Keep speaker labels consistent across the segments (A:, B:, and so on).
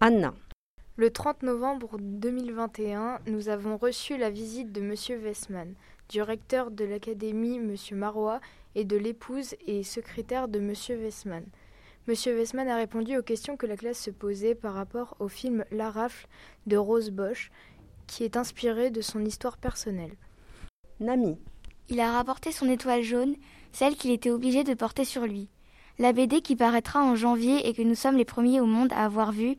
A: Anna.
B: Le 30 novembre 2021, nous avons reçu la visite de M. Westman, du recteur de l'académie M. Marois et de l'épouse et secrétaire de M. Westman. M. Westman a répondu aux questions que la classe se posait par rapport au film La Rafle de Rose Bosch, qui est inspiré de son histoire personnelle.
A: Nami.
C: Il a rapporté son étoile jaune, celle qu'il était obligé de porter sur lui. La BD qui paraîtra en janvier et que nous sommes les premiers au monde à avoir vue,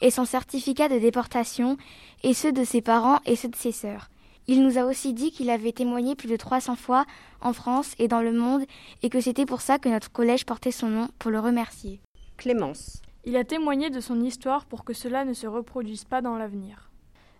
C: et son certificat de déportation, et ceux de ses parents et ceux de ses sœurs. Il nous a aussi dit qu'il avait témoigné plus de 300 fois en France et dans le monde et que c'était pour ça que notre collège portait son nom, pour le remercier.
A: Clémence.
D: Il a témoigné de son histoire pour que cela ne se reproduise pas dans l'avenir.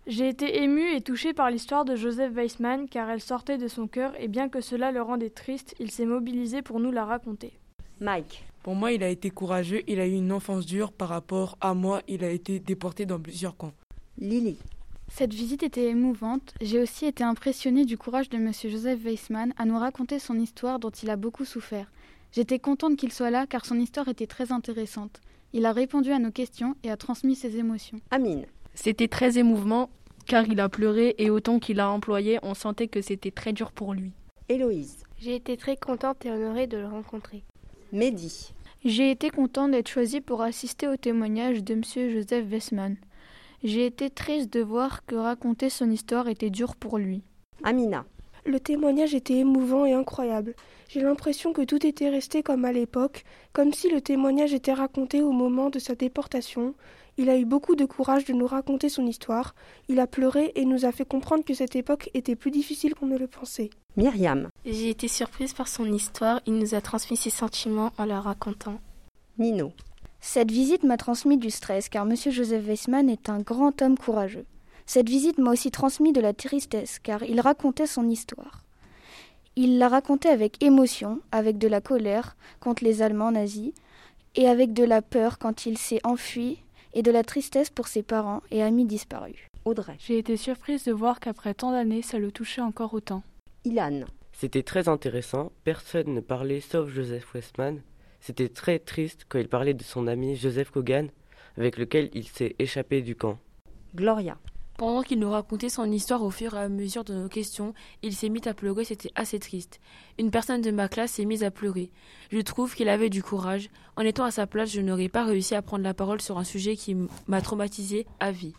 D: J'ai été ému et touché par l'histoire de Joseph Weissman car elle sortait de son cœur et bien que cela le rendait triste, il s'est mobilisé pour nous la raconter.
A: Mike.
E: Pour moi, il a été courageux, il a eu une enfance dure par rapport à moi, il a été déporté dans plusieurs camps.
A: Lily.
F: Cette visite était émouvante. J'ai aussi été impressionnée du courage de M. Joseph Weissman à nous raconter son histoire dont il a beaucoup souffert. J'étais contente qu'il soit là car son histoire était très intéressante. Il a répondu à nos questions et a transmis ses émotions.
A: Amine.
G: C'était très émouvant car il a pleuré et autant qu'il a employé, on sentait que c'était très dur pour lui.
A: Héloïse.
H: J'ai été très contente et honorée de le rencontrer.
A: Mehdi.
I: J'ai été contente d'être choisie pour assister au témoignage de M. Joseph Westman. J'ai été triste de voir que raconter son histoire était dur pour lui.
A: Amina.
J: Le témoignage était émouvant et incroyable. J'ai l'impression que tout était resté comme à l'époque, comme si le témoignage était raconté au moment de sa déportation. Il a eu beaucoup de courage de nous raconter son histoire. Il a pleuré et nous a fait comprendre que cette époque était plus difficile qu'on ne le pensait.
A: Myriam.
K: J'ai été surprise par son histoire. Il nous a transmis ses sentiments en la racontant.
A: Nino.
C: Cette visite m'a transmis du stress car M. Joseph Weissman est un grand homme courageux. Cette visite m'a aussi transmis de la tristesse car il racontait son histoire. Il la racontait avec émotion, avec de la colère contre les Allemands nazis, et avec de la peur quand il s'est enfui, et de la tristesse pour ses parents et amis disparus.
A: Audrey.
D: J'ai été surprise de voir qu'après tant d'années, ça le touchait encore autant.
A: Ilan.
L: C'était très intéressant, personne ne parlait sauf Joseph Westman. C'était très triste quand il parlait de son ami Joseph Kogan, avec lequel il s'est échappé du camp.
A: Gloria.
M: Pendant qu'il nous racontait son histoire au fur et à mesure de nos questions, il s'est mis à pleurer, c'était assez triste. Une personne de ma classe s'est mise à pleurer. Je trouve qu'il avait du courage. En étant à sa place, je n'aurais pas réussi à prendre la parole sur un sujet qui m'a traumatisé à vie.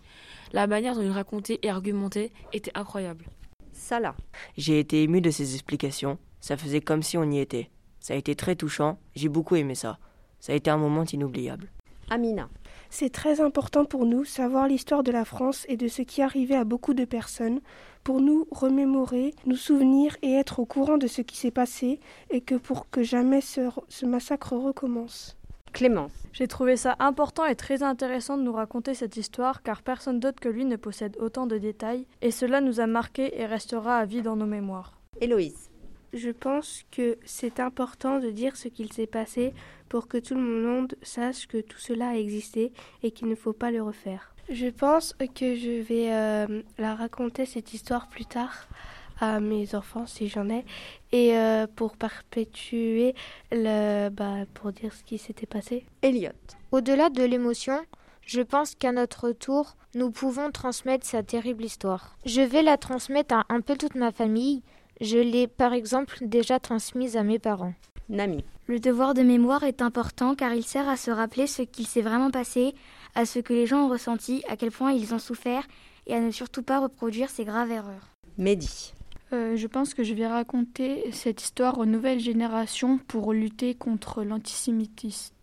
M: La manière dont il racontait et argumentait était incroyable.
A: Salah.
N: J'ai été ému de ses explications. Ça faisait comme si on y était. Ça a été très touchant. J'ai beaucoup aimé ça. Ça a été un moment inoubliable.
A: Amina.
J: C'est très important pour nous savoir l'histoire de la France et de ce qui arrivait à beaucoup de personnes, pour nous remémorer, nous souvenir et être au courant de ce qui s'est passé et que pour que jamais ce, ce massacre recommence.
A: Clémence.
D: J'ai trouvé ça important et très intéressant de nous raconter cette histoire car personne d'autre que lui ne possède autant de détails et cela nous a marqués et restera à vie dans nos mémoires.
A: Héloïse.
H: Je pense que c'est important de dire ce qu'il s'est passé pour que tout le monde sache que tout cela a existé et qu'il ne faut pas le refaire. Je pense que je vais euh, la raconter cette histoire plus tard à mes enfants si j'en ai et euh, pour perpétuer le bah, pour dire ce qui s'était passé.
A: Elliot.
B: Au-delà de l'émotion, je pense qu'à notre tour, nous pouvons transmettre sa terrible histoire. Je vais la transmettre à un peu toute ma famille. Je l'ai par exemple déjà transmise à mes parents.
A: Nami.
C: Le devoir de mémoire est important car il sert à se rappeler ce qu'il s'est vraiment passé, à ce que les gens ont ressenti, à quel point ils ont souffert et à ne surtout pas reproduire ces graves erreurs.
A: Mehdi.
I: Euh, je pense que je vais raconter cette histoire aux nouvelles générations pour lutter contre l'antisémitisme.